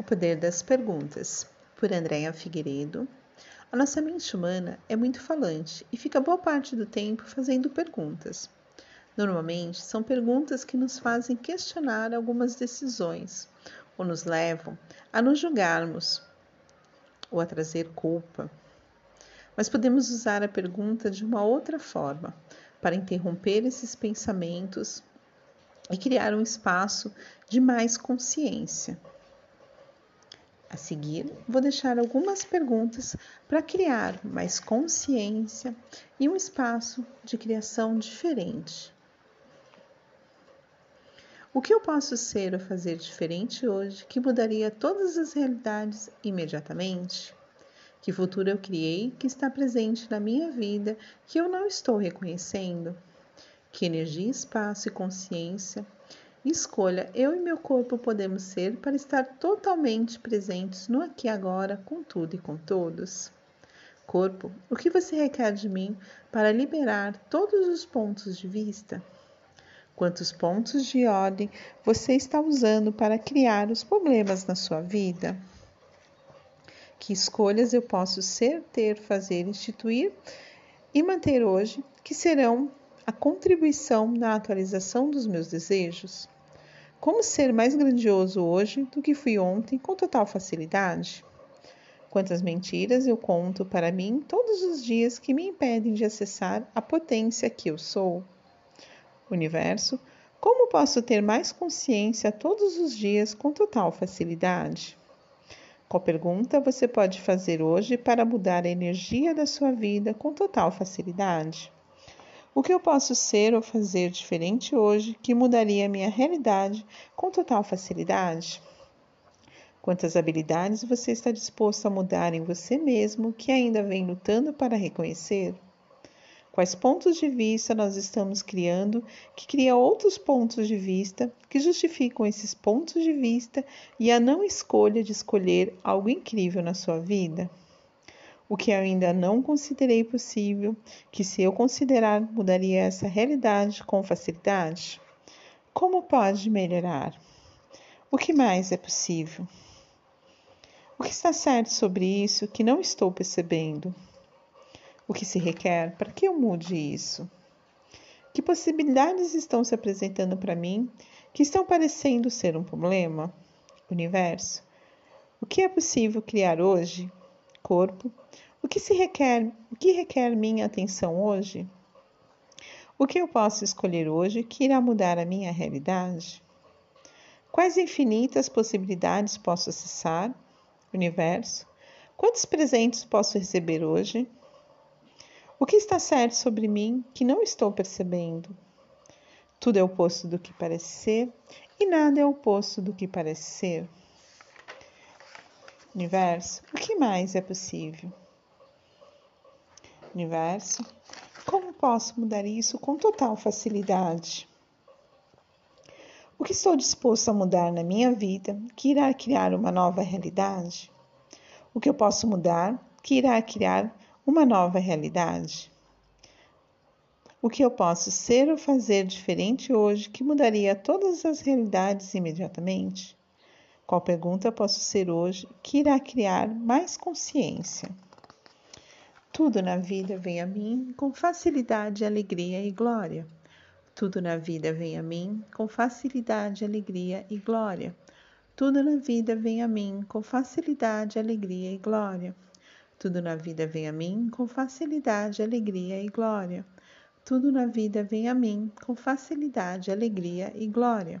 O Poder das Perguntas, por Andréa Figueiredo. A nossa mente humana é muito falante e fica boa parte do tempo fazendo perguntas. Normalmente, são perguntas que nos fazem questionar algumas decisões ou nos levam a nos julgarmos ou a trazer culpa. Mas podemos usar a pergunta de uma outra forma para interromper esses pensamentos e criar um espaço de mais consciência. A seguir, vou deixar algumas perguntas para criar mais consciência e um espaço de criação diferente. O que eu posso ser ou fazer diferente hoje que mudaria todas as realidades imediatamente? Que futuro eu criei que está presente na minha vida que eu não estou reconhecendo? Que energia, espaço e consciência escolha eu e meu corpo podemos ser para estar totalmente presentes no aqui e agora, com tudo e com todos. Corpo, o que você requer de mim para liberar todos os pontos de vista? Quantos pontos de ordem você está usando para criar os problemas na sua vida? Que escolhas eu posso ser, ter, fazer, instituir e manter hoje que serão a contribuição na atualização dos meus desejos? Como ser mais grandioso hoje do que fui ontem com total facilidade? Quantas mentiras eu conto para mim todos os dias que me impedem de acessar a potência que eu sou? Universo, como posso ter mais consciência todos os dias com total facilidade? Qual pergunta você pode fazer hoje para mudar a energia da sua vida com total facilidade? O que eu posso ser ou fazer diferente hoje que mudaria a minha realidade com total facilidade? Quantas habilidades você está disposto a mudar em você mesmo que ainda vem lutando para reconhecer? Quais pontos de vista nós estamos criando que cria outros pontos de vista que justificam esses pontos de vista e a não escolha de escolher algo incrível na sua vida? O que eu ainda não considerei possível, que se eu considerar mudaria essa realidade com facilidade? Como pode melhorar? O que mais é possível? O que está certo sobre isso que não estou percebendo? O que se requer para que eu mude isso? Que possibilidades estão se apresentando para mim que estão parecendo ser um problema? Universo, o que é possível criar hoje corpo, o que se requer, o que requer minha atenção hoje? O que eu posso escolher hoje que irá mudar a minha realidade? Quais infinitas possibilidades posso acessar? Universo, quantos presentes posso receber hoje? O que está certo sobre mim que não estou percebendo? Tudo é oposto do que parece ser e nada é oposto do que parece ser. Universo, o que mais é possível? Universo, como posso mudar isso com total facilidade? O que estou disposto a mudar na minha vida que irá criar uma nova realidade? O que eu posso mudar que irá criar uma nova realidade? O que eu posso ser ou fazer diferente hoje que mudaria todas as realidades imediatamente? Qual pergunta posso ser hoje que irá criar mais consciência? Tudo na vida vem a mim com facilidade, alegria e glória. Tudo na vida vem a mim com facilidade, alegria e glória. Tudo na vida vem a mim com facilidade, alegria e glória. Tudo na vida vem a mim com facilidade, alegria e glória. Tudo na vida vem a mim com facilidade, alegria e glória.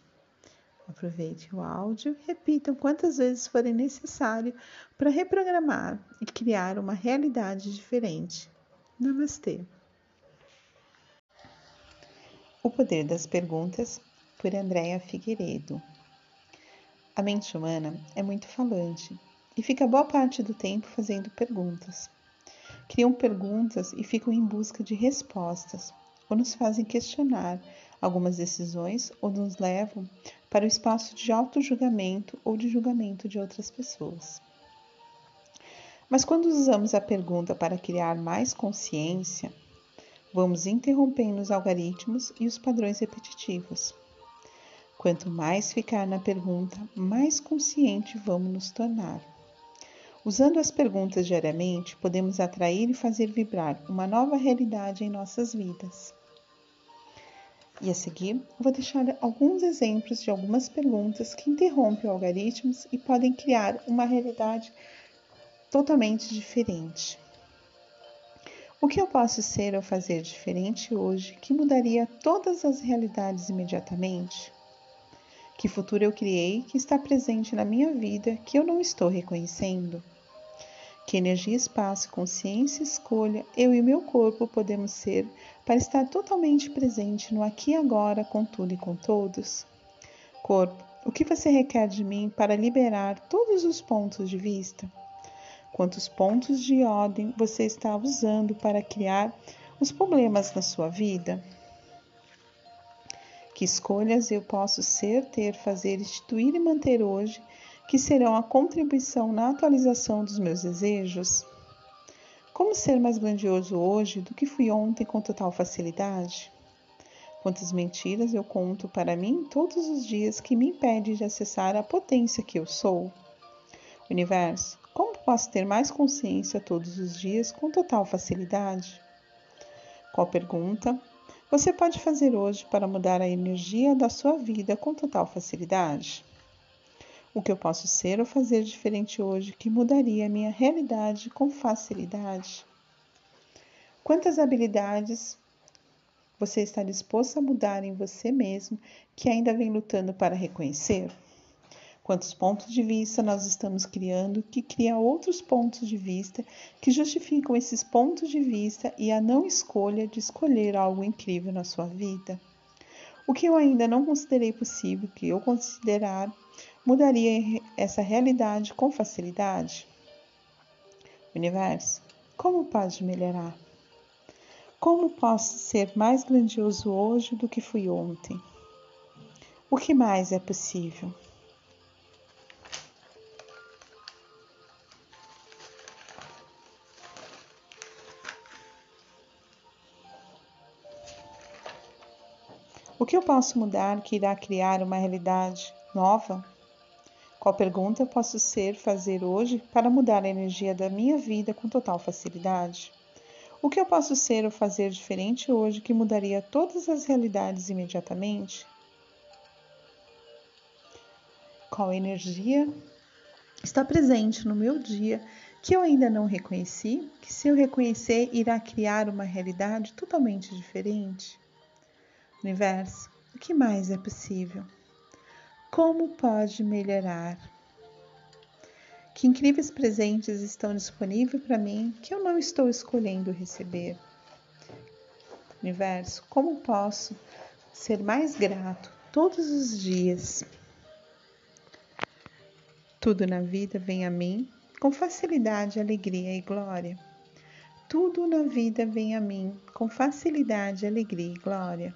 Aproveite o áudio, repitam quantas vezes forem necessário para reprogramar e criar uma realidade diferente. Namastê. O Poder das Perguntas, por Andréa Figueiredo. A mente humana é muito falante e fica boa parte do tempo fazendo perguntas. criam perguntas e ficam em busca de respostas, ou nos fazem questionar algumas decisões ou nos levam para o espaço de auto-julgamento ou de julgamento de outras pessoas. Mas quando usamos a pergunta para criar mais consciência, vamos interrompendo os algoritmos e os padrões repetitivos. Quanto mais ficar na pergunta, mais consciente vamos nos tornar. Usando as perguntas diariamente, podemos atrair e fazer vibrar uma nova realidade em nossas vidas. E a seguir, vou deixar alguns exemplos de algumas perguntas que interrompem algoritmos e podem criar uma realidade totalmente diferente. O que eu posso ser ou fazer diferente hoje que mudaria todas as realidades imediatamente? Que futuro eu criei que está presente na minha vida que eu não estou reconhecendo? Que energia, espaço, consciência, escolha eu e meu corpo podemos ser para estar totalmente presente no aqui e agora com tudo e com todos? Corpo, o que você requer de mim para liberar todos os pontos de vista? Quantos pontos de ordem você está usando para criar os problemas na sua vida? Que escolhas eu posso ser, ter, fazer, instituir e manter hoje que serão a contribuição na atualização dos meus desejos? Como ser mais grandioso hoje do que fui ontem com total facilidade? Quantas mentiras eu conto para mim todos os dias que me impede de acessar a potência que eu sou? Universo, como posso ter mais consciência todos os dias com total facilidade? Qual pergunta você pode fazer hoje para mudar a energia da sua vida com total facilidade? O que eu posso ser ou fazer diferente hoje que mudaria a minha realidade com facilidade? Quantas habilidades você está disposto a mudar em você mesmo que ainda vem lutando para reconhecer? Quantos pontos de vista nós estamos criando que cria outros pontos de vista que justificam esses pontos de vista e a não escolha de escolher algo incrível na sua vida? O que eu ainda não considerei possível que eu considerar mudaria essa realidade com facilidade? Universo, como pode melhorar? Como posso ser mais grandioso hoje do que fui ontem? O que mais é possível? O que eu posso mudar que irá criar uma realidade nova? Qual pergunta eu posso ser fazer hoje para mudar a energia da minha vida com total facilidade? O que eu posso ser ou fazer diferente hoje que mudaria todas as realidades imediatamente? Qual energia está presente no meu dia que eu ainda não reconheci, que se eu reconhecer irá criar uma realidade totalmente diferente? Universo, o que mais é possível? Como pode melhorar? Que incríveis presentes estão disponíveis para mim que eu não estou escolhendo receber? Universo, como posso ser mais grato todos os dias? Tudo na vida vem a mim com facilidade, alegria e glória. Tudo na vida vem a mim com facilidade, alegria e glória.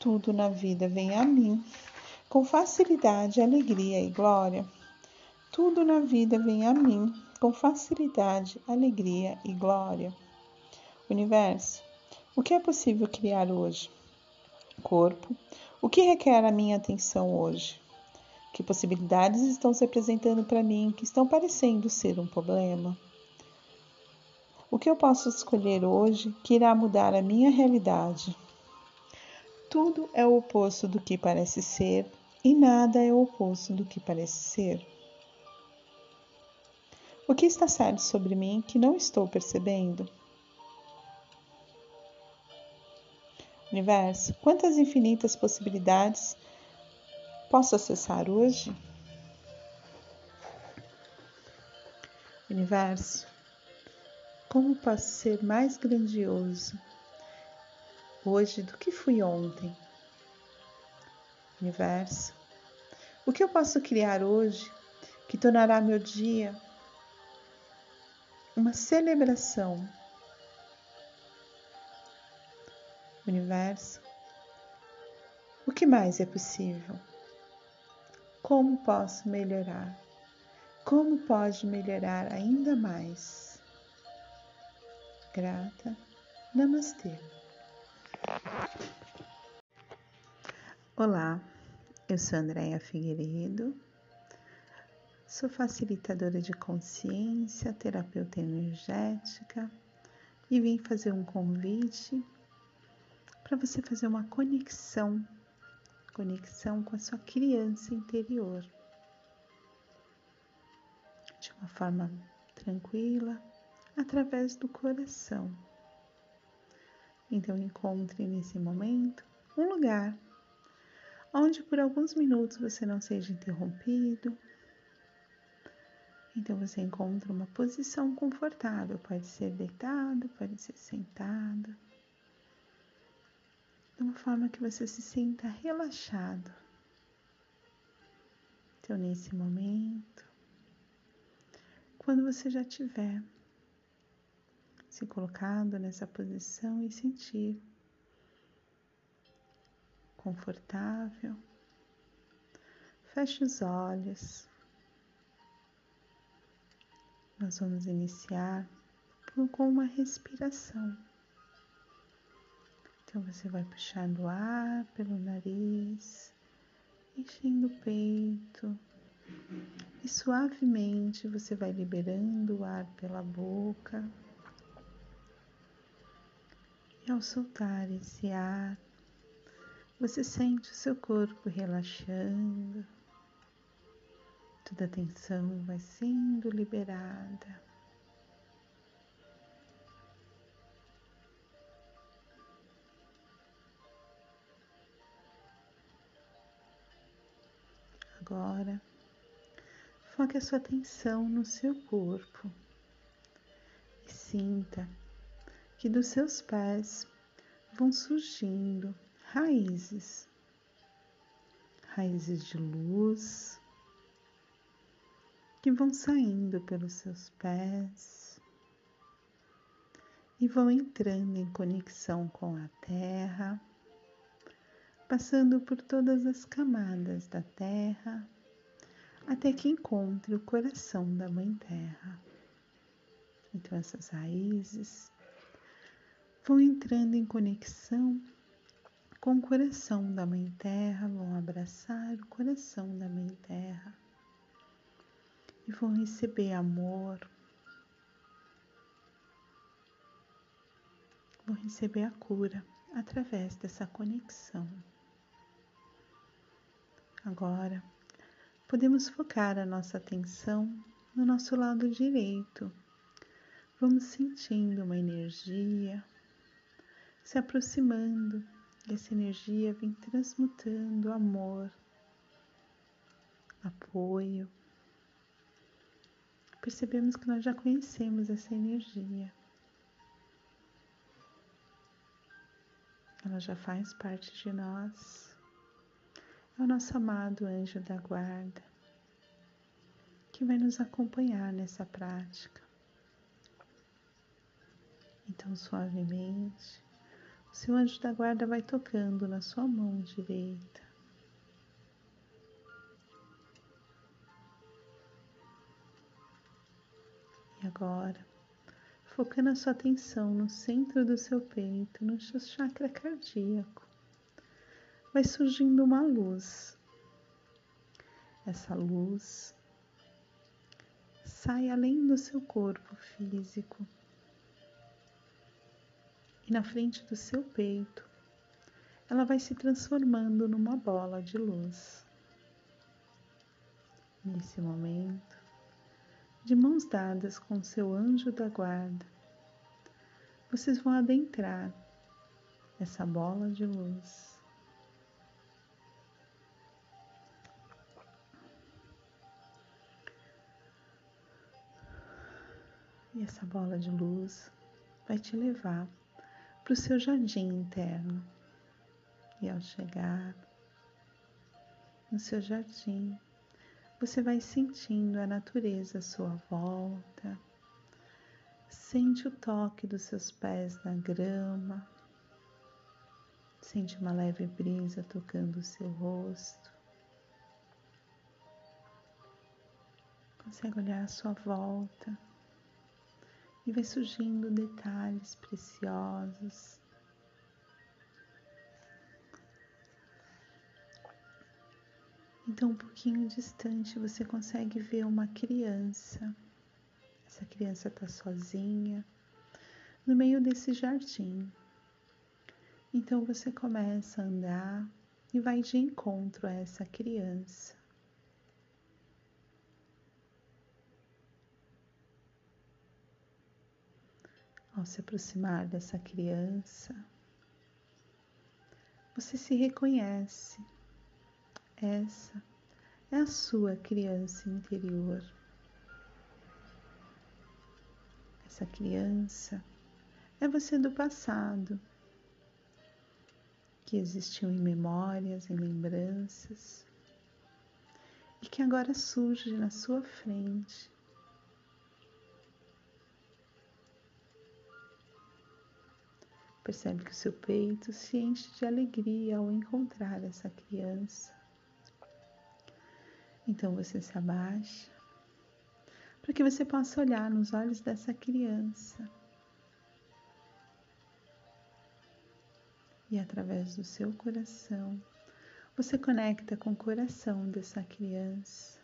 Tudo na vida vem a mim com facilidade, alegria e glória. Tudo na vida vem a mim com facilidade, alegria e glória. Universo, o que é possível criar hoje? Corpo, o que requer a minha atenção hoje? Que possibilidades estão se apresentando para mim que estão parecendo ser um problema? O que eu posso escolher hoje que irá mudar a minha realidade? Tudo é o oposto do que parece ser e nada é o oposto do que parece ser. O que está certo sobre mim que não estou percebendo? Universo, quantas infinitas possibilidades posso acessar hoje? Universo, como posso ser mais grandioso hoje do que fui ontem? Universo, o que eu posso criar hoje que tornará meu dia uma celebração? Universo, o que mais é possível? Como posso melhorar? Como pode melhorar ainda mais? Grata, Namastê. Olá, eu sou Andréia Figueiredo, sou facilitadora de consciência, terapeuta energética e vim fazer um convite para você fazer uma conexão, conexão com a sua criança interior de uma forma tranquila, através do coração. Então, encontre nesse momento um lugar onde por alguns minutos você não seja interrompido. Então, você encontra uma posição confortável, pode ser deitado, pode ser sentado, de uma forma que você se sinta relaxado. Então, nesse momento, quando você já tiver se colocado nessa posição e sentir confortável, feche os olhos. Nós vamos iniciar com uma respiração. Então você vai puxando ar pelo nariz, enchendo o peito e suavemente você vai liberando o ar pela boca. E ao soltar esse ar, você sente o seu corpo relaxando, toda a tensão vai sendo liberada. Agora, foque a sua atenção no seu corpo e sinta que dos seus pés vão surgindo raízes, raízes de luz que vão saindo pelos seus pés e vão entrando em conexão com a terra, passando por todas as camadas da terra até que encontre o coração da Mãe Terra. Então, essas raízes vão entrando em conexão com o coração da Mãe Terra, vão abraçar o coração da Mãe Terra e vão receber amor, vão receber a cura através dessa conexão. Agora, podemos focar a nossa atenção no nosso lado direito. Vamos sentindo uma energia se aproximando essa energia vem transmutando amor, apoio. Percebemos que nós já conhecemos essa energia. Ela já faz parte de nós é o nosso amado anjo da guarda, que vai nos acompanhar nessa prática. Então, suavemente, o seu anjo da guarda vai tocando na sua mão direita. E agora, focando a sua atenção no centro do seu peito, no seu chakra cardíaco, vai surgindo uma luz. Essa luz sai além do seu corpo físico e na frente do seu peito ela vai se transformando numa bola de luz. Nesse momento, de mãos dadas com seu anjo da guarda, vocês vão adentrar essa bola de luz. E essa bola de luz vai te levar para o seu jardim interno. E ao chegar no seu jardim, você vai sentindo a natureza à sua volta, sente o toque dos seus pés na grama, sente uma leve brisa tocando o seu rosto. Consegue olhar à sua volta e vai surgindo detalhes preciosos. Então, um pouquinho distante, você consegue ver uma criança. Essa criança está sozinha no meio desse jardim. Então, você começa a andar e vai de encontro a essa criança. Ao se aproximar dessa criança, você se reconhece. Essa é a sua criança interior. Essa criança é você do passado, que existiu em memórias, em lembranças, e que agora surge na sua frente Percebe que o seu peito se enche de alegria ao encontrar essa criança. Então você se abaixa para que você possa olhar nos olhos dessa criança. E através do seu coração, você conecta com o coração dessa criança.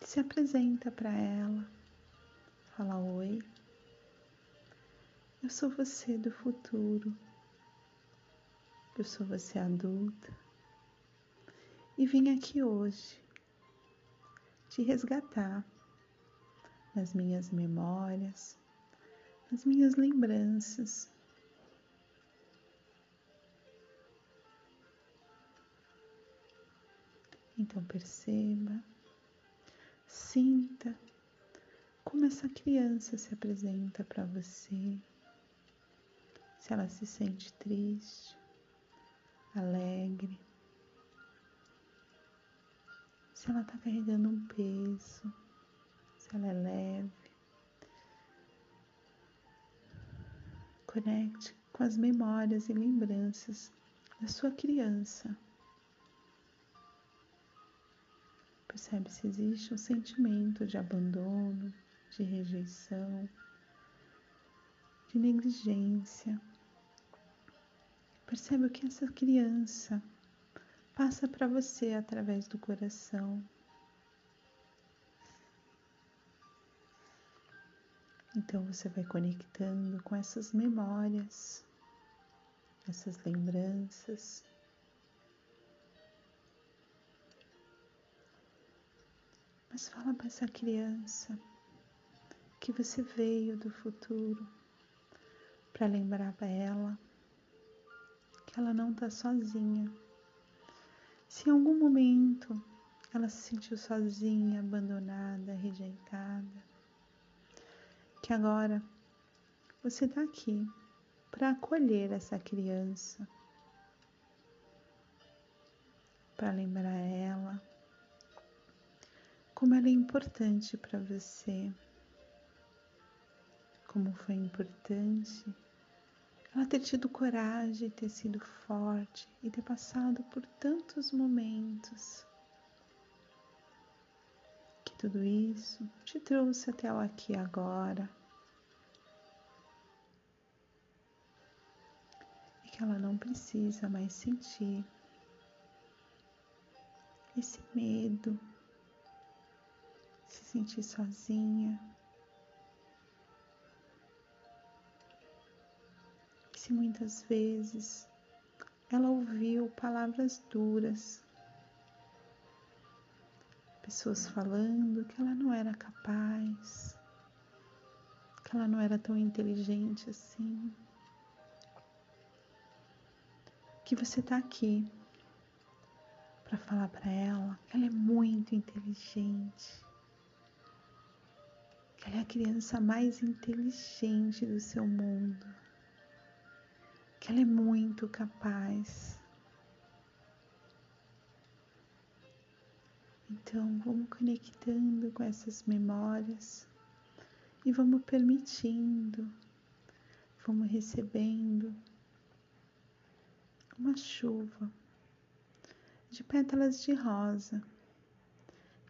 Se apresenta para ela. Fala oi. Eu sou você do futuro. Eu sou você adulta. E vim aqui hoje te resgatar nas minhas memórias, nas minhas lembranças. Então perceba, sinta como essa criança se apresenta para você se ela se sente triste, alegre, se ela está carregando um peso, se ela é leve. Conecte com as memórias e lembranças da sua criança. Percebe se existe um sentimento de abandono, de rejeição, de negligência. Percebe o que essa criança passa para você através do coração. Então você vai conectando com essas memórias, essas lembranças. Mas fala para essa criança que você veio do futuro para lembrar para ela que ela não está sozinha. Se em algum momento ela se sentiu sozinha, abandonada, rejeitada, que agora você está aqui para acolher essa criança, para lembrar ela como ela é importante para você, como foi importante ela ter tido coragem, ter sido forte e ter passado por tantos momentos. Que tudo isso te trouxe até o aqui agora. E que ela não precisa mais sentir esse medo, se sentir sozinha muitas vezes ela ouviu palavras duras, pessoas falando que ela não era capaz, que ela não era tão inteligente assim. que você está aqui para falar para ela que ela é muito inteligente, que ela é a criança mais inteligente do seu mundo, que ela é muito capaz. Então, vamos conectando com essas memórias e vamos permitindo, vamos recebendo uma chuva de pétalas de rosa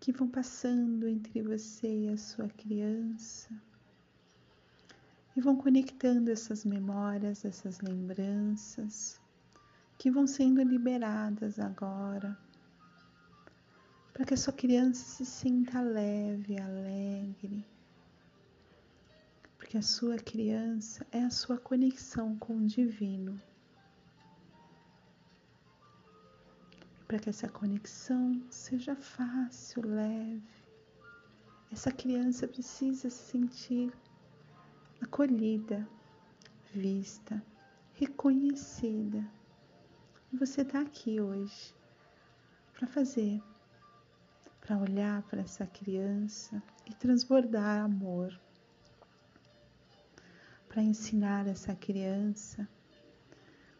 que vão passando entre você e a sua criança e vão conectando essas memórias, essas lembranças que vão sendo liberadas agora para que a sua criança se sinta leve, alegre porque a sua criança é a sua conexão com o divino. Para que essa conexão seja fácil, leve, essa criança precisa se sentir acolhida, vista, reconhecida. E você está aqui hoje para fazer, para olhar para essa criança e transbordar amor para ensinar essa criança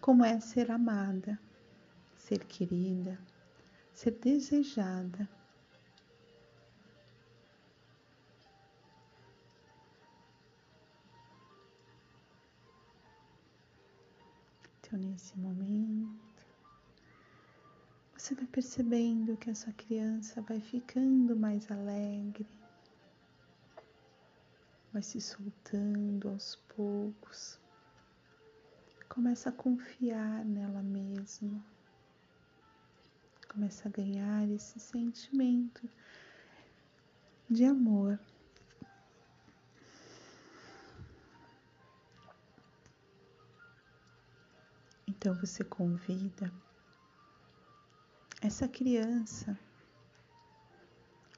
como é ser amada, ser querida, ser desejada. Nesse momento, você vai percebendo que a sua criança vai ficando mais alegre, vai se soltando aos poucos. Começa a confiar nela mesma. Começa a ganhar esse sentimento de amor. Então você convida essa criança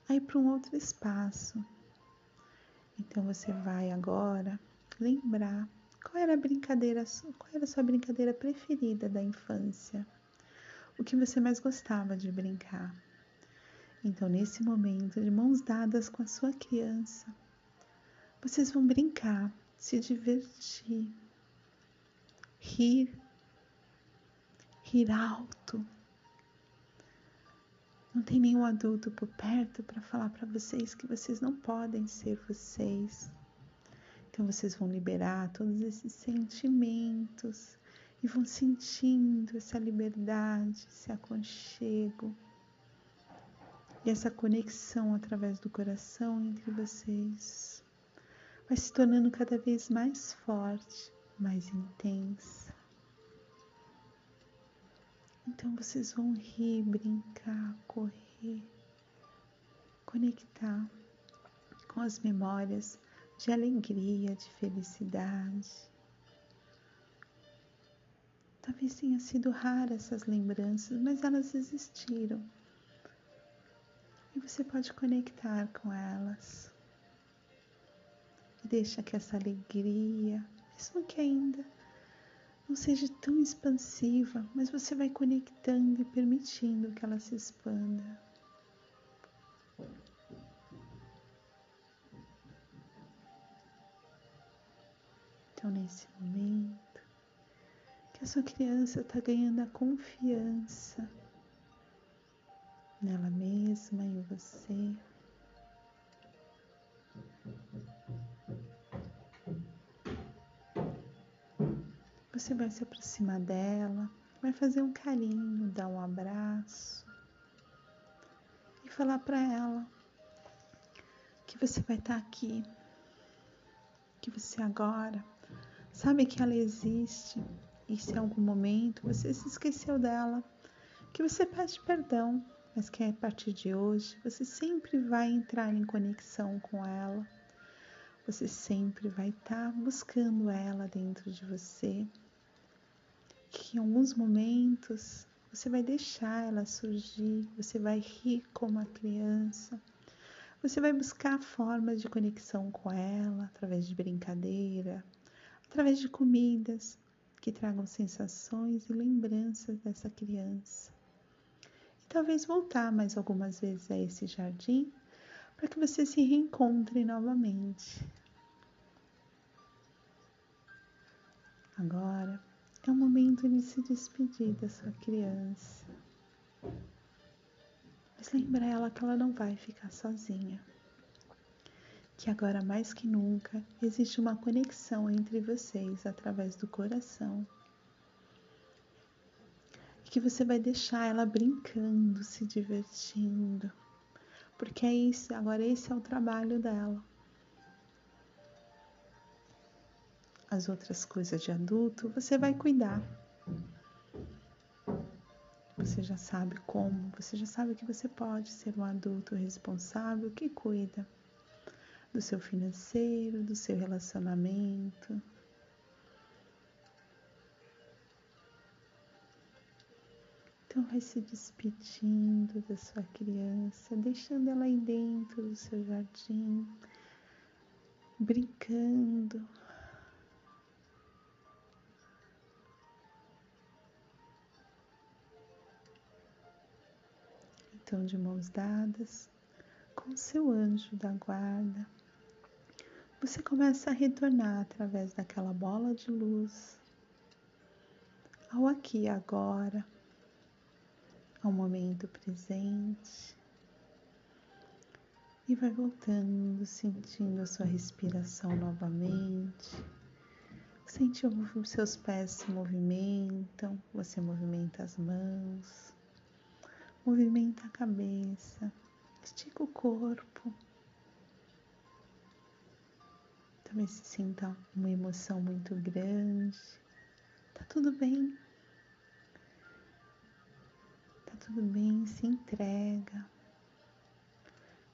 a ir para um outro espaço então você vai agora lembrar qual era a brincadeira, qual era a sua brincadeira preferida da infância? O que você mais gostava de brincar? Então, nesse momento, de mãos dadas com a sua criança, vocês vão brincar, se divertir, rir, rir alto, não tem nenhum adulto por perto para falar para vocês que vocês não podem ser vocês. Então vocês vão liberar todos esses sentimentos e vão sentindo essa liberdade, esse aconchego e essa conexão através do coração entre vocês. Vai se tornando cada vez mais forte, mais intensa. Então vocês vão rir, brincar, correr, conectar com as memórias de alegria, de felicidade. Talvez tenha sido rara essas lembranças, mas elas existiram. E você pode conectar com elas. Deixa que essa alegria, mesmo que ainda não seja tão expansiva, mas você vai conectando e permitindo que ela se expanda. Então, nesse momento, que a sua criança está ganhando a confiança nela mesma, em você. Você vai se aproximar dela, vai fazer um carinho, dar um abraço e falar para ela que você vai estar tá aqui, que você agora sabe que ela existe e se em algum momento você se esqueceu dela, que você pede perdão, mas que a partir de hoje você sempre vai entrar em conexão com ela. Você sempre vai estar tá buscando ela dentro de você que em alguns momentos você vai deixar ela surgir, você vai rir como a criança, você vai buscar formas de conexão com ela através de brincadeira, através de comidas que tragam sensações e lembranças dessa criança. E talvez voltar mais algumas vezes a esse jardim para que você se reencontre novamente. Agora é o momento de se despedir da sua criança. Mas lembra ela que ela não vai ficar sozinha. Que agora mais que nunca existe uma conexão entre vocês através do coração. Que você vai deixar ela brincando, se divertindo. Porque é isso, agora esse é o trabalho dela. As outras coisas de adulto, você vai cuidar. Você já sabe como, você já sabe que você pode ser um adulto responsável que cuida do seu financeiro, do seu relacionamento. Então vai se despedindo da sua criança, deixando ela aí dentro do seu jardim, brincando, estão de mãos dadas com seu anjo da guarda. Você começa a retornar através daquela bola de luz ao aqui e agora, ao momento presente. E vai voltando, sentindo a sua respiração novamente. Sente os seus pés se movimentam, você movimenta as mãos. Movimenta a cabeça, estica o corpo. Talvez se sinta uma emoção muito grande. Tá tudo bem. Tá tudo bem, se entrega.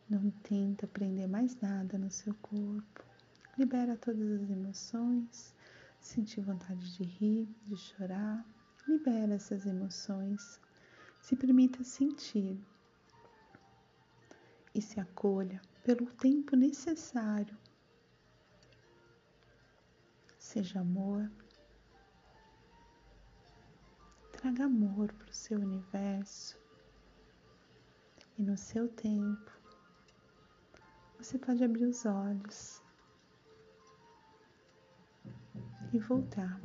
Não tenta prender mais nada no seu corpo. Libera todas as emoções. Sentir vontade de rir, de chorar. Libera essas emoções se permita sentir e se acolha pelo tempo necessário. Seja amor, traga amor para o seu universo e no seu tempo você pode abrir os olhos e voltar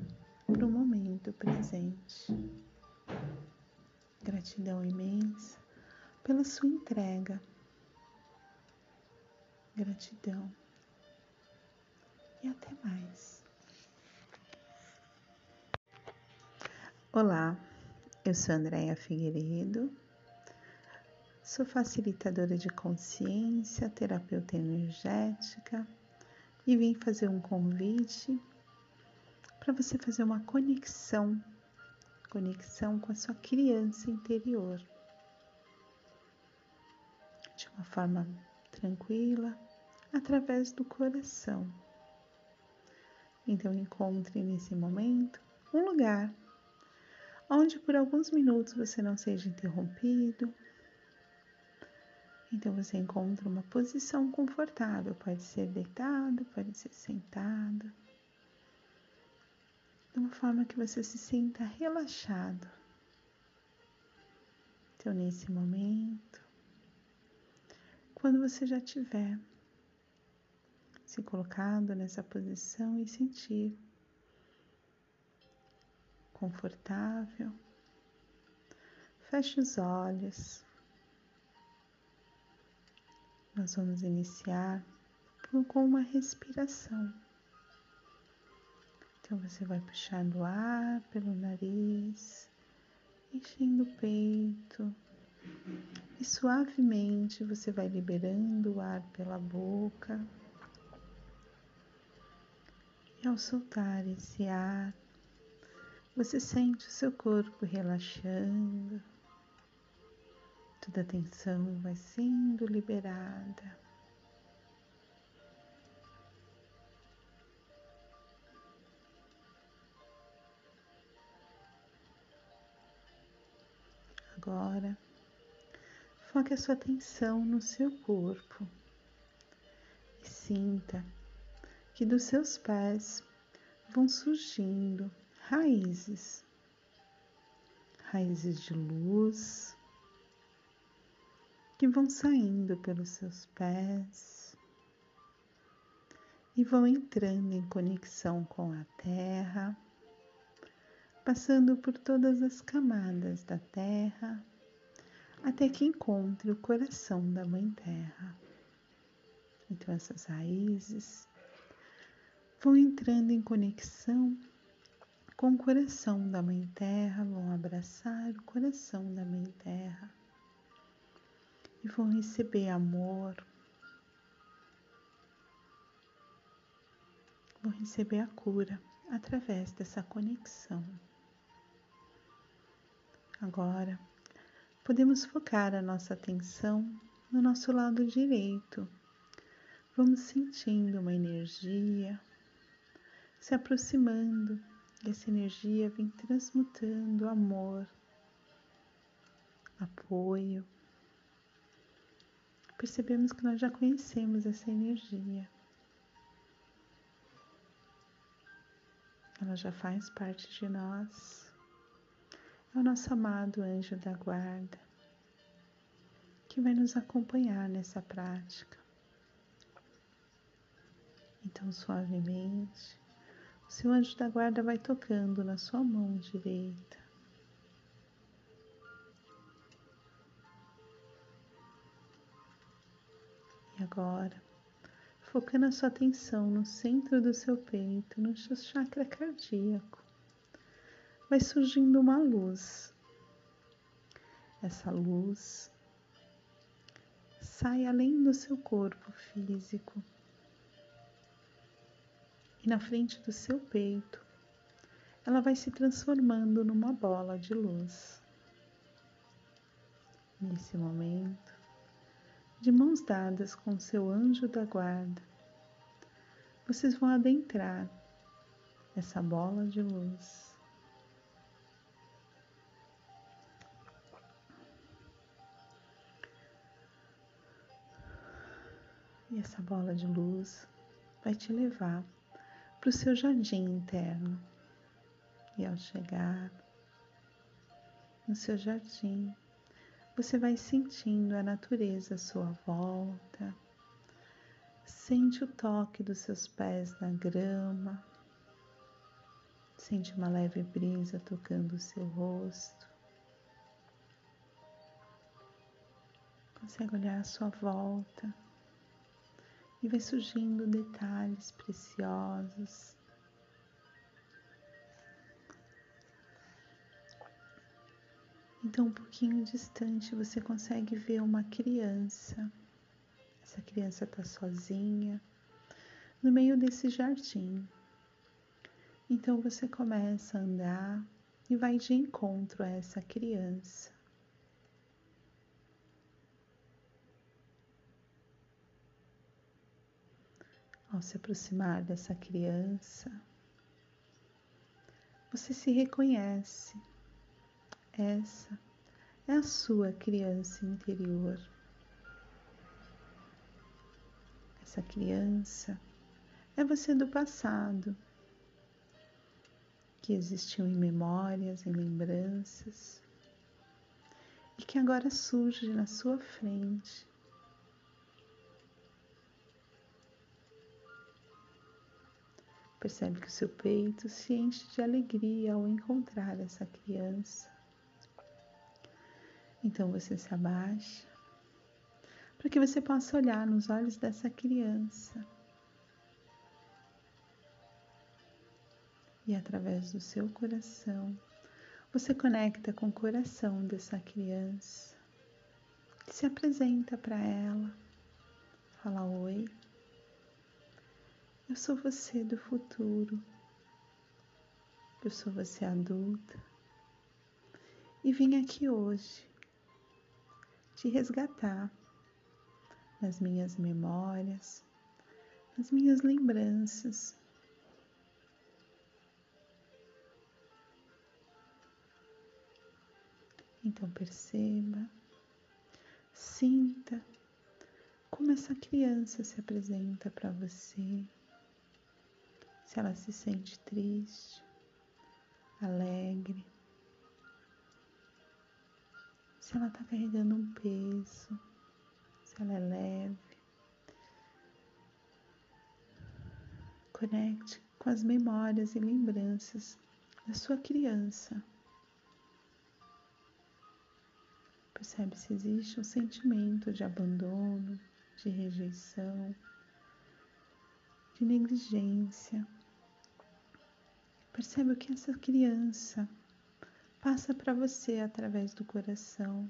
para o momento presente. Gratidão imensa pela sua entrega. Gratidão. E até mais. Olá, eu sou Andréia Figueiredo, sou facilitadora de consciência, terapeuta energética e vim fazer um convite para você fazer uma conexão conexão com a sua criança interior. De uma forma tranquila, através do coração. Então encontre nesse momento um lugar onde por alguns minutos você não seja interrompido. Então você encontra uma posição confortável, pode ser deitado, pode ser sentado de uma forma que você se sinta relaxado. Então, nesse momento, quando você já tiver se colocado nessa posição e sentir confortável, feche os olhos. Nós vamos iniciar com uma respiração. Então você vai puxando ar pelo nariz, enchendo o peito e suavemente você vai liberando o ar pela boca. E ao soltar esse ar, você sente o seu corpo relaxando, toda a tensão vai sendo liberada. Agora, foque a sua atenção no seu corpo e sinta que dos seus pés vão surgindo raízes, raízes de luz que vão saindo pelos seus pés e vão entrando em conexão com a terra, passando por todas as camadas da terra até que encontre o coração da Mãe Terra. Então, essas raízes vão entrando em conexão com o coração da Mãe Terra, vão abraçar o coração da Mãe Terra e vão receber amor, vão receber a cura através dessa conexão. Agora, podemos focar a nossa atenção no nosso lado direito. Vamos sentindo uma energia se aproximando e essa energia vem transmutando amor, apoio, percebemos que nós já conhecemos essa energia. Ela já faz parte de nós. É o nosso amado anjo da guarda que vai nos acompanhar nessa prática. Então, suavemente, o seu anjo da guarda vai tocando na sua mão direita agora, focando a sua atenção no centro do seu peito, no seu chakra cardíaco, vai surgindo uma luz. Essa luz sai além do seu corpo físico e na frente do seu peito ela vai se transformando numa bola de luz. Nesse momento, de mãos dadas com seu anjo da guarda, vocês vão adentrar essa bola de luz. E essa bola de luz vai te levar para o seu jardim interno. E ao chegar no seu jardim, você vai sentindo a natureza à sua volta, sente o toque dos seus pés na grama, sente uma leve brisa tocando o seu rosto. Consegue olhar à sua volta e vai surgindo detalhes preciosos Então, um pouquinho distante, você consegue ver uma criança. Essa criança está sozinha no meio desse jardim. Então, você começa a andar e vai de encontro a essa criança. Ao se aproximar dessa criança, você se reconhece essa é a sua criança interior. Essa criança é você do passado, que existiu em memórias, em lembranças, e que agora surge na sua frente. Percebe que o seu peito se enche de alegria ao encontrar essa criança. Então você se abaixa para que você possa olhar nos olhos dessa criança. E através do seu coração, você conecta com o coração dessa criança. Se apresenta para ela. Fala oi. Eu sou você do futuro. Eu sou você adulta. E vim aqui hoje te resgatar nas minhas memórias, nas minhas lembranças. Então perceba, sinta como essa criança se apresenta para você. Se ela se sente triste, alegre. Se ela está carregando um peso, se ela é leve. Conecte com as memórias e lembranças da sua criança. Percebe se existe um sentimento de abandono, de rejeição, de negligência. Percebe o que essa criança passa para você através do coração.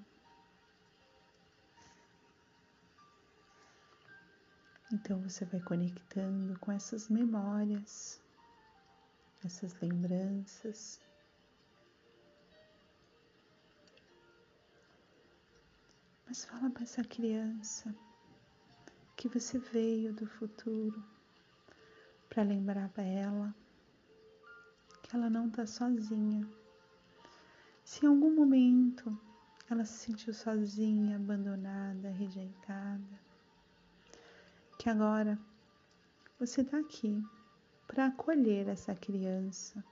Então você vai conectando com essas memórias, essas lembranças. Mas fala para essa criança que você veio do futuro para lembrar para ela ela não está sozinha. Se em algum momento ela se sentiu sozinha, abandonada, rejeitada, que agora você está aqui para acolher essa criança,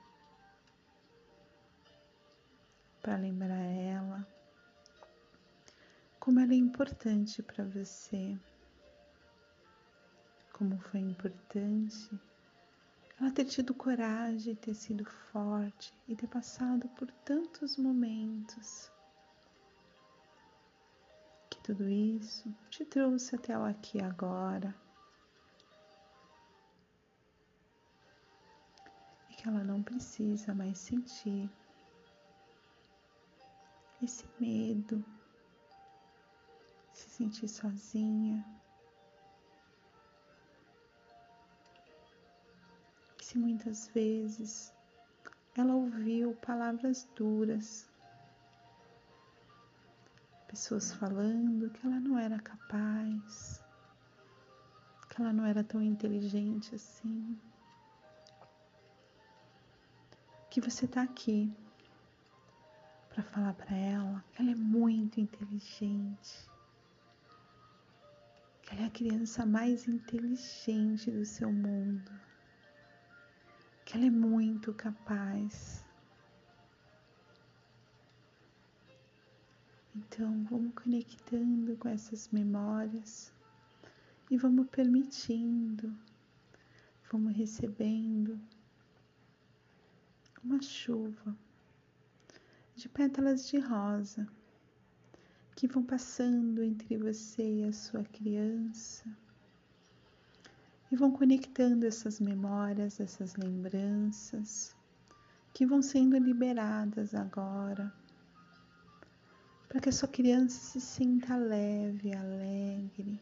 para lembrar ela como ela é importante para você, como foi importante ela ter tido coragem, ter sido forte e ter passado por tantos momentos tudo isso te trouxe até o aqui agora. E que ela não precisa mais sentir esse medo, se sentir sozinha. Muitas vezes. Ela ouviu palavras duras. Pessoas falando que ela não era capaz, que ela não era tão inteligente assim. Que você está aqui para falar para ela que ela é muito inteligente, que ela é a criança mais inteligente do seu mundo, que ela é muito capaz. Então, vamos conectando com essas memórias e vamos permitindo, vamos recebendo uma chuva de pétalas de rosa que vão passando entre você e a sua criança e vão conectando essas memórias, essas lembranças que vão sendo liberadas agora para que a sua criança se sinta leve, alegre.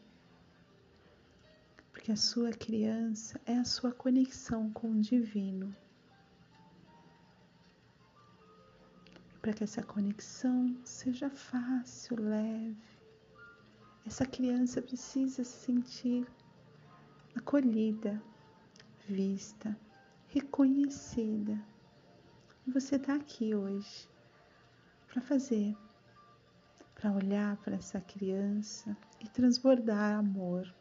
Porque a sua criança é a sua conexão com o divino. Para que essa conexão seja fácil, leve. Essa criança precisa se sentir acolhida, vista, reconhecida. E você está aqui hoje para fazer para olhar para essa criança e transbordar amor,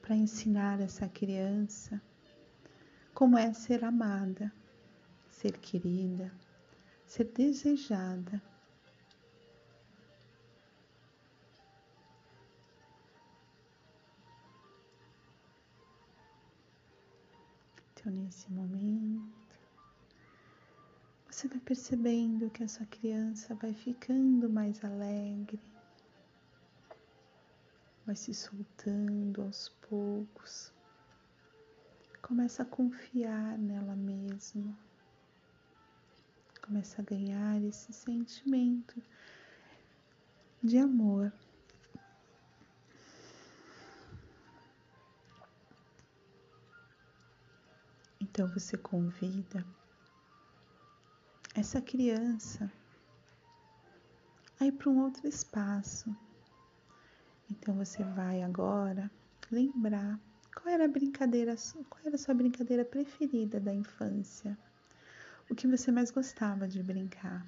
para ensinar essa criança como é ser amada, ser querida, ser desejada. Então, nesse momento, você vai percebendo que essa criança vai ficando mais alegre, vai se soltando aos poucos, começa a confiar nela mesma, começa a ganhar esse sentimento de amor. Então você convida essa criança a ir para um outro espaço. Então você vai agora lembrar qual era a brincadeira, qual era a sua brincadeira preferida da infância, o que você mais gostava de brincar.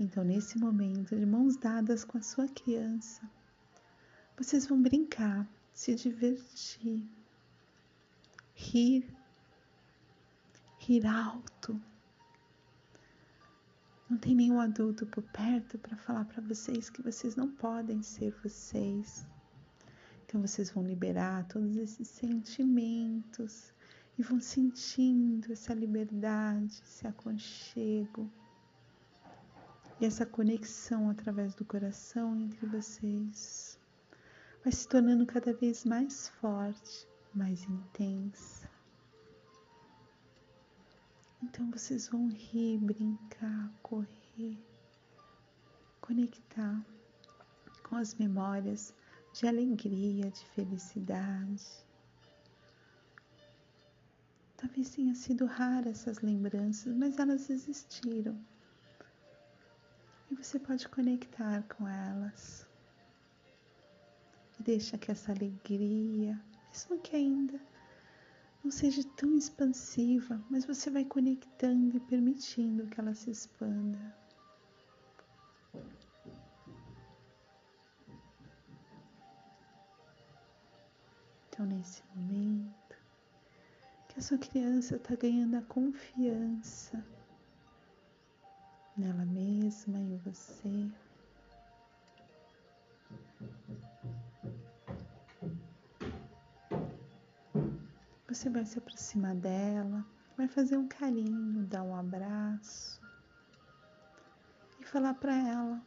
Então, nesse momento, de mãos dadas com a sua criança, vocês vão brincar, se divertir, rir rir alto. Não tem nenhum adulto por perto para falar para vocês que vocês não podem ser vocês. Então vocês vão liberar todos esses sentimentos e vão sentindo essa liberdade, esse aconchego e essa conexão através do coração entre vocês. Vai se tornando cada vez mais forte, mais intensa. Então vocês vão rir, brincar, correr, conectar com as memórias de alegria, de felicidade. Talvez tenha sido rara essas lembranças, mas elas existiram. E você pode conectar com elas. Deixa que essa alegria, mesmo que ainda não seja tão expansiva, mas você vai conectando e permitindo que ela se expanda. Então, nesse momento, que a sua criança está ganhando a confiança nela mesma, em você. Você vai se aproximar dela, vai fazer um carinho, dar um abraço e falar para ela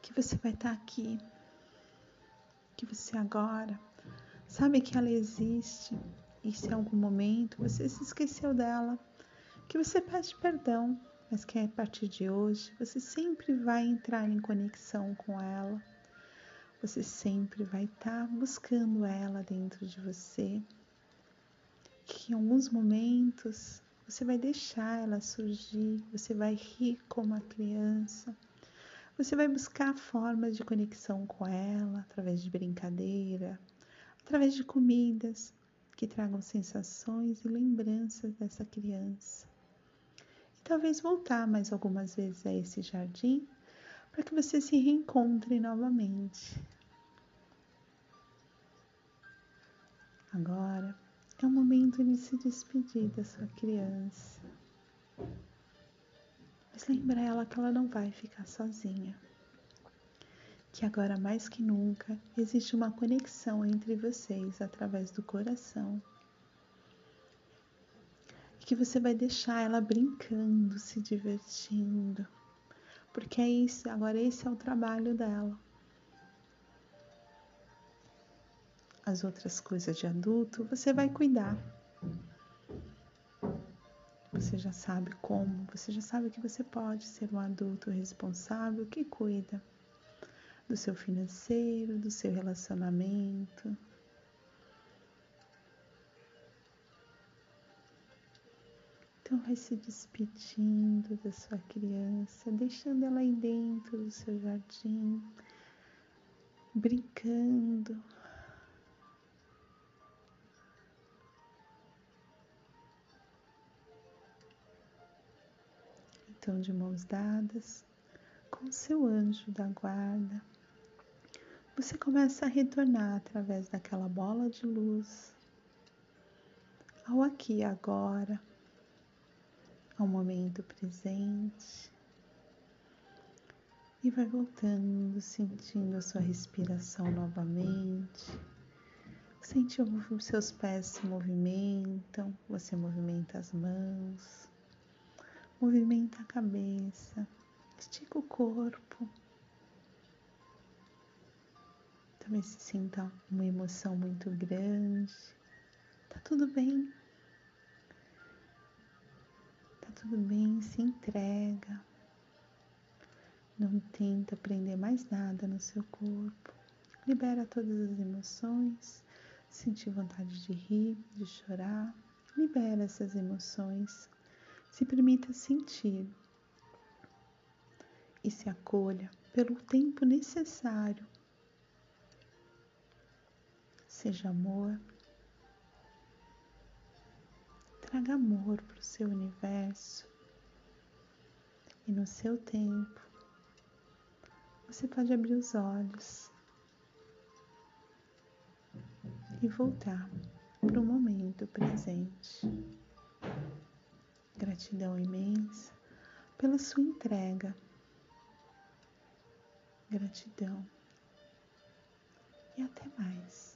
que você vai estar tá aqui, que você agora Sabe que ela existe e se em algum momento você se esqueceu dela, que você pede perdão, mas que a partir de hoje você sempre vai entrar em conexão com ela. Você sempre vai estar tá buscando ela dentro de você. Que em alguns momentos você vai deixar ela surgir, você vai rir como a criança. Você vai buscar formas de conexão com ela através de brincadeira, através de comidas que tragam sensações e lembranças dessa criança. E talvez voltar mais algumas vezes a esse jardim para que você se reencontre novamente. Agora é o momento de se despedir da sua criança. Mas lembra ela que ela não vai ficar sozinha que agora mais que nunca existe uma conexão entre vocês através do coração. E que você vai deixar ela brincando, se divertindo, porque é isso, agora esse é o trabalho dela. As outras coisas de adulto você vai cuidar. Você já sabe como, você já sabe que você pode ser um adulto responsável que cuida do seu financeiro, do seu relacionamento. Então, vai se despedindo da sua criança, deixando ela aí dentro do seu jardim, brincando. Então, de mãos dadas com seu anjo da guarda você começa a retornar através daquela bola de luz ao aqui agora, ao momento presente. E vai voltando, sentindo a sua respiração novamente. Sente os seus pés se movimentam, você movimenta as mãos, movimenta a cabeça, estica o corpo. Talvez se sinta uma emoção muito grande. Tá tudo bem. Tá tudo bem, se entrega. Não tenta prender mais nada no seu corpo. Libera todas as emoções. Sentir vontade de rir, de chorar. Libera essas emoções. Se permita sentir. E se acolha pelo tempo necessário seja amor. Traga amor para o seu universo e no seu tempo você pode abrir os olhos e voltar para o momento presente. Gratidão imensa pela sua entrega. Gratidão e até mais.